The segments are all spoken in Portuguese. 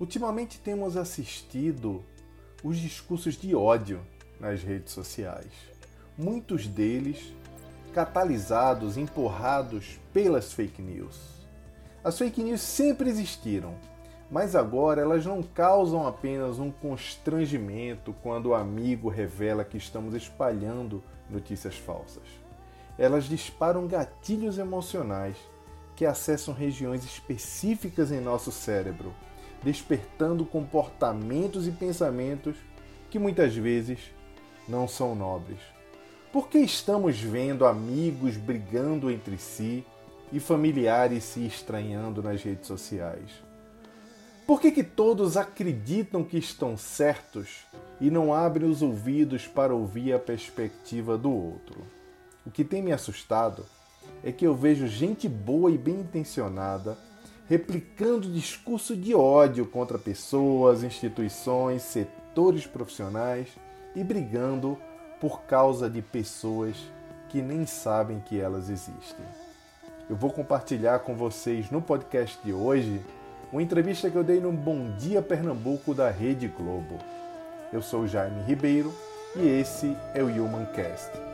Ultimamente temos assistido os discursos de ódio nas redes sociais. Muitos deles catalisados, empurrados pelas fake news. As fake news sempre existiram, mas agora elas não causam apenas um constrangimento quando o amigo revela que estamos espalhando notícias falsas. Elas disparam gatilhos emocionais que acessam regiões específicas em nosso cérebro, despertando comportamentos e pensamentos que muitas vezes não são nobres. Por que estamos vendo amigos brigando entre si e familiares se estranhando nas redes sociais? Por que, que todos acreditam que estão certos e não abrem os ouvidos para ouvir a perspectiva do outro? O que tem me assustado é que eu vejo gente boa e bem intencionada replicando discurso de ódio contra pessoas, instituições, setores profissionais e brigando por causa de pessoas que nem sabem que elas existem. Eu vou compartilhar com vocês no podcast de hoje uma entrevista que eu dei no Bom Dia Pernambuco da Rede Globo. Eu sou Jaime Ribeiro e esse é o Humancast.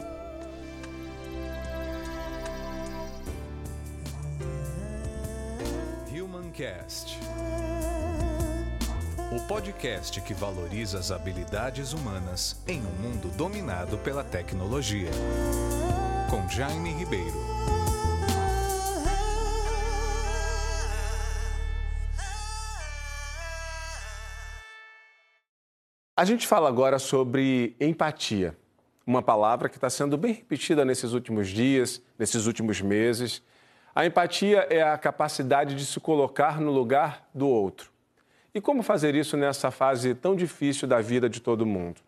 Humancast. O podcast que valoriza as habilidades humanas em um mundo dominado pela tecnologia. Com Jaime Ribeiro. A gente fala agora sobre empatia, uma palavra que está sendo bem repetida nesses últimos dias, nesses últimos meses. A empatia é a capacidade de se colocar no lugar do outro. E como fazer isso nessa fase tão difícil da vida de todo mundo?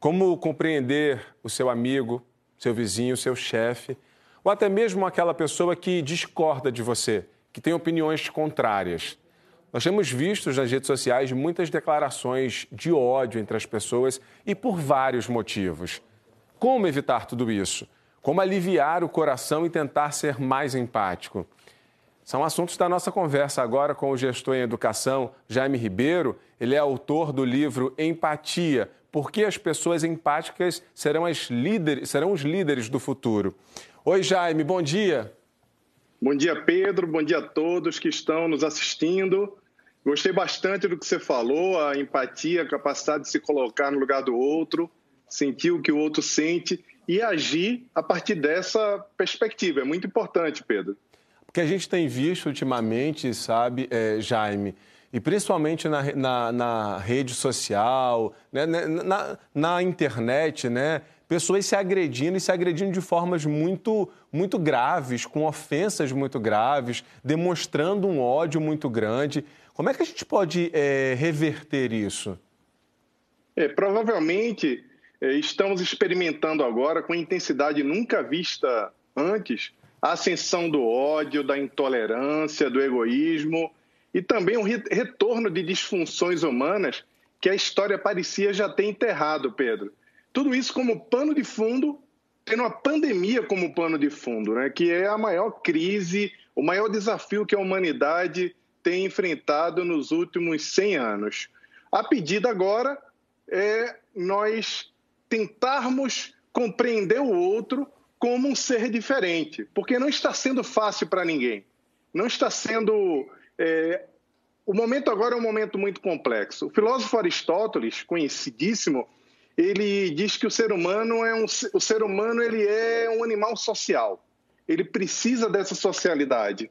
Como compreender o seu amigo, seu vizinho, seu chefe, ou até mesmo aquela pessoa que discorda de você, que tem opiniões contrárias? Nós temos visto nas redes sociais muitas declarações de ódio entre as pessoas e por vários motivos. Como evitar tudo isso? Como aliviar o coração e tentar ser mais empático? São assuntos da nossa conversa agora com o gestor em educação, Jaime Ribeiro. Ele é autor do livro Empatia: Por que as pessoas empáticas serão, as líderes, serão os líderes do futuro. Oi, Jaime, bom dia. Bom dia, Pedro. Bom dia a todos que estão nos assistindo. Gostei bastante do que você falou, a empatia, a capacidade de se colocar no lugar do outro, sentir o que o outro sente e agir a partir dessa perspectiva. É muito importante, Pedro. Porque a gente tem visto ultimamente, sabe, é, Jaime, e principalmente na, na, na rede social, né, né na, na internet, né? pessoas se agredindo e se agredindo de formas muito, muito graves, com ofensas muito graves, demonstrando um ódio muito grande. Como é que a gente pode é, reverter isso? É, provavelmente estamos experimentando agora, com intensidade nunca vista antes, a ascensão do ódio, da intolerância, do egoísmo e também um retorno de disfunções humanas que a história parecia já ter enterrado, Pedro. Tudo isso como pano de fundo, tendo a pandemia como pano de fundo, né? que é a maior crise, o maior desafio que a humanidade tem enfrentado nos últimos 100 anos. A pedida agora é nós tentarmos compreender o outro como um ser diferente, porque não está sendo fácil para ninguém. Não está sendo. É... O momento agora é um momento muito complexo. O filósofo Aristóteles, conhecidíssimo, ele diz que o ser humano é um, o ser humano ele é um animal social. Ele precisa dessa socialidade.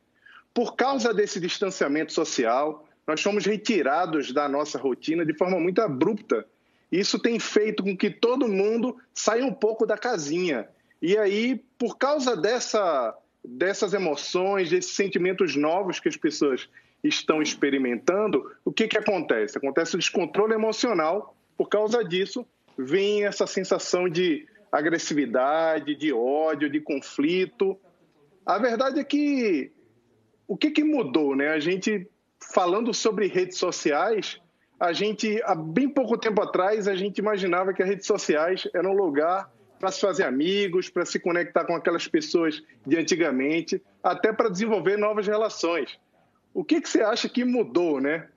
Por causa desse distanciamento social, nós somos retirados da nossa rotina de forma muito abrupta. Isso tem feito com que todo mundo saia um pouco da casinha. E aí, por causa dessa, dessas emoções, desses sentimentos novos que as pessoas estão experimentando, o que, que acontece? Acontece o descontrole emocional. Por causa disso, vem essa sensação de agressividade, de ódio, de conflito. A verdade é que o que, que mudou, né? A gente falando sobre redes sociais, a gente há bem pouco tempo atrás a gente imaginava que as redes sociais eram um lugar para se fazer amigos, para se conectar com aquelas pessoas de antigamente, até para desenvolver novas relações. O que, que você acha que mudou, né?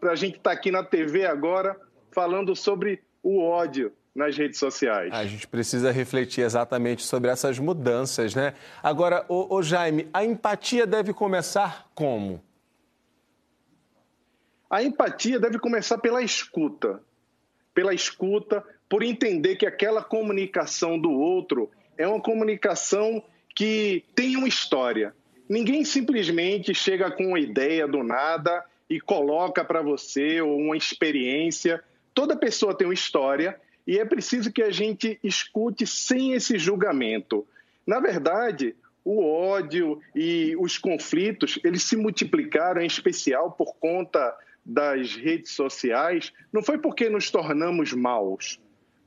para a gente estar tá aqui na TV agora falando sobre o ódio nas redes sociais. A gente precisa refletir exatamente sobre essas mudanças, né? Agora, o, Jaime, a empatia deve começar como? A empatia deve começar pela escuta. Pela escuta, por entender que aquela comunicação do outro é uma comunicação que tem uma história. Ninguém simplesmente chega com uma ideia do nada e coloca para você ou uma experiência. Toda pessoa tem uma história e é preciso que a gente escute sem esse julgamento. Na verdade, o ódio e os conflitos, eles se multiplicaram em especial por conta das redes sociais, não foi porque nos tornamos maus.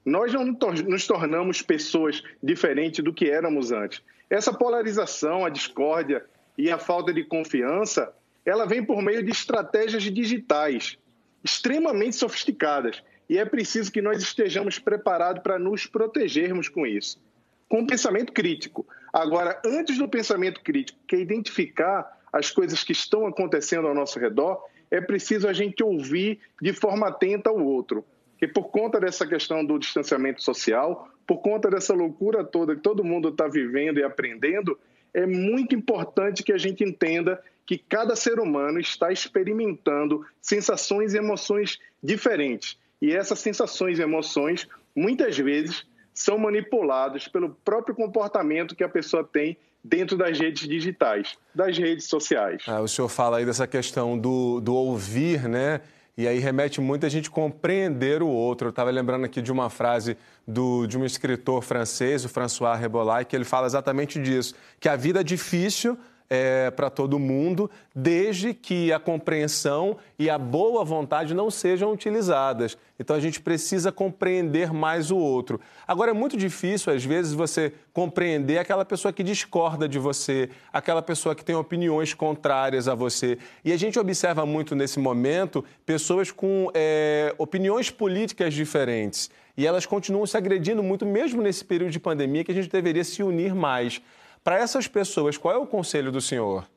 Nós não nos tornamos pessoas diferentes do que éramos antes. Essa polarização, a discórdia e a falta de confiança, ela vem por meio de estratégias digitais extremamente sofisticadas e é preciso que nós estejamos preparados para nos protegermos com isso, com um pensamento crítico. Agora, antes do pensamento crítico, que é identificar as coisas que estão acontecendo ao nosso redor, é preciso a gente ouvir de forma atenta o outro. E por conta dessa questão do distanciamento social, por conta dessa loucura toda que todo mundo está vivendo e aprendendo, é muito importante que a gente entenda que cada ser humano está experimentando sensações e emoções diferentes. E essas sensações e emoções, muitas vezes, são manipuladas pelo próprio comportamento que a pessoa tem dentro das redes digitais, das redes sociais. Ah, o senhor fala aí dessa questão do, do ouvir, né? E aí remete muito a gente compreender o outro. Eu estava lembrando aqui de uma frase do, de um escritor francês, o François Rebolay, que ele fala exatamente disso, que a vida é difícil é, para todo mundo, desde que a compreensão e a boa vontade não sejam utilizadas. Então a gente precisa compreender mais o outro. Agora é muito difícil, às vezes, você compreender aquela pessoa que discorda de você, aquela pessoa que tem opiniões contrárias a você. E a gente observa muito nesse momento pessoas com é, opiniões políticas diferentes. E elas continuam se agredindo muito, mesmo nesse período de pandemia, que a gente deveria se unir mais. Para essas pessoas, qual é o conselho do senhor?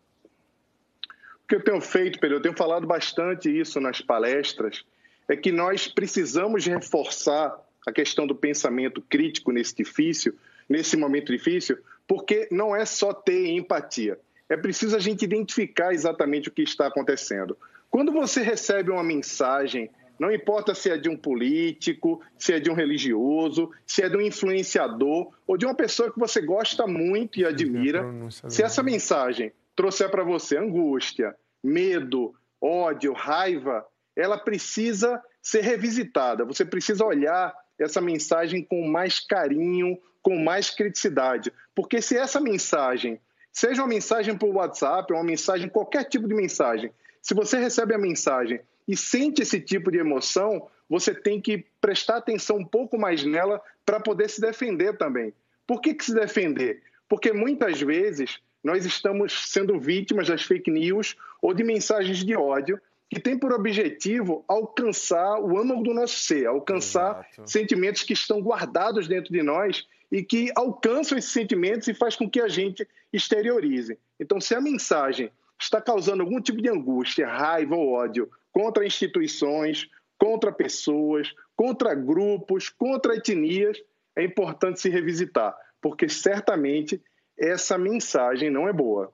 O que eu tenho feito, Pedro, eu tenho falado bastante isso nas palestras, é que nós precisamos reforçar a questão do pensamento crítico nesse difícil, nesse momento difícil, porque não é só ter empatia. É preciso a gente identificar exatamente o que está acontecendo. Quando você recebe uma mensagem não importa se é de um político, se é de um religioso, se é de um influenciador ou de uma pessoa que você gosta muito e admira. Se essa mensagem trouxer para você angústia, medo, ódio, raiva, ela precisa ser revisitada. Você precisa olhar essa mensagem com mais carinho, com mais criticidade. Porque se essa mensagem, seja uma mensagem por WhatsApp, uma mensagem, qualquer tipo de mensagem, se você recebe a mensagem e sente esse tipo de emoção, você tem que prestar atenção um pouco mais nela para poder se defender também. Por que, que se defender? Porque muitas vezes nós estamos sendo vítimas das fake news ou de mensagens de ódio que têm por objetivo alcançar o âmago do nosso ser, alcançar Exato. sentimentos que estão guardados dentro de nós e que alcançam esses sentimentos e faz com que a gente exteriorize. Então, se a mensagem está causando algum tipo de angústia, raiva ou ódio contra instituições, contra pessoas, contra grupos, contra etnias, é importante se revisitar, porque certamente essa mensagem não é boa.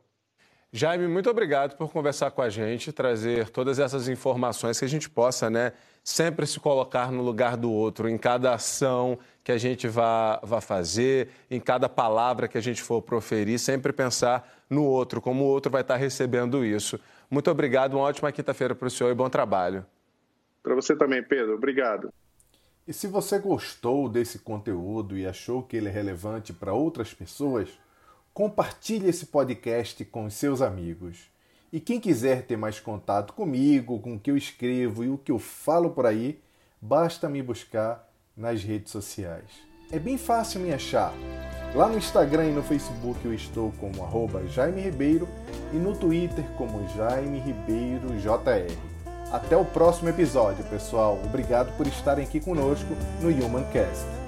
Jaime, muito obrigado por conversar com a gente, trazer todas essas informações que a gente possa, né, sempre se colocar no lugar do outro, em cada ação que a gente vá, vá fazer, em cada palavra que a gente for proferir, sempre pensar no outro, como o outro vai estar recebendo isso. Muito obrigado, uma ótima quinta-feira para o senhor e bom trabalho. Para você também, Pedro. Obrigado. E se você gostou desse conteúdo e achou que ele é relevante para outras pessoas, compartilhe esse podcast com os seus amigos. E quem quiser ter mais contato comigo, com o que eu escrevo e o que eu falo por aí, basta me buscar nas redes sociais. É bem fácil me achar. Lá no Instagram e no Facebook eu estou como arroba Jaime Ribeiro e no Twitter como Jaime Ribeiro JR. Até o próximo episódio, pessoal. Obrigado por estarem aqui conosco no Humancast.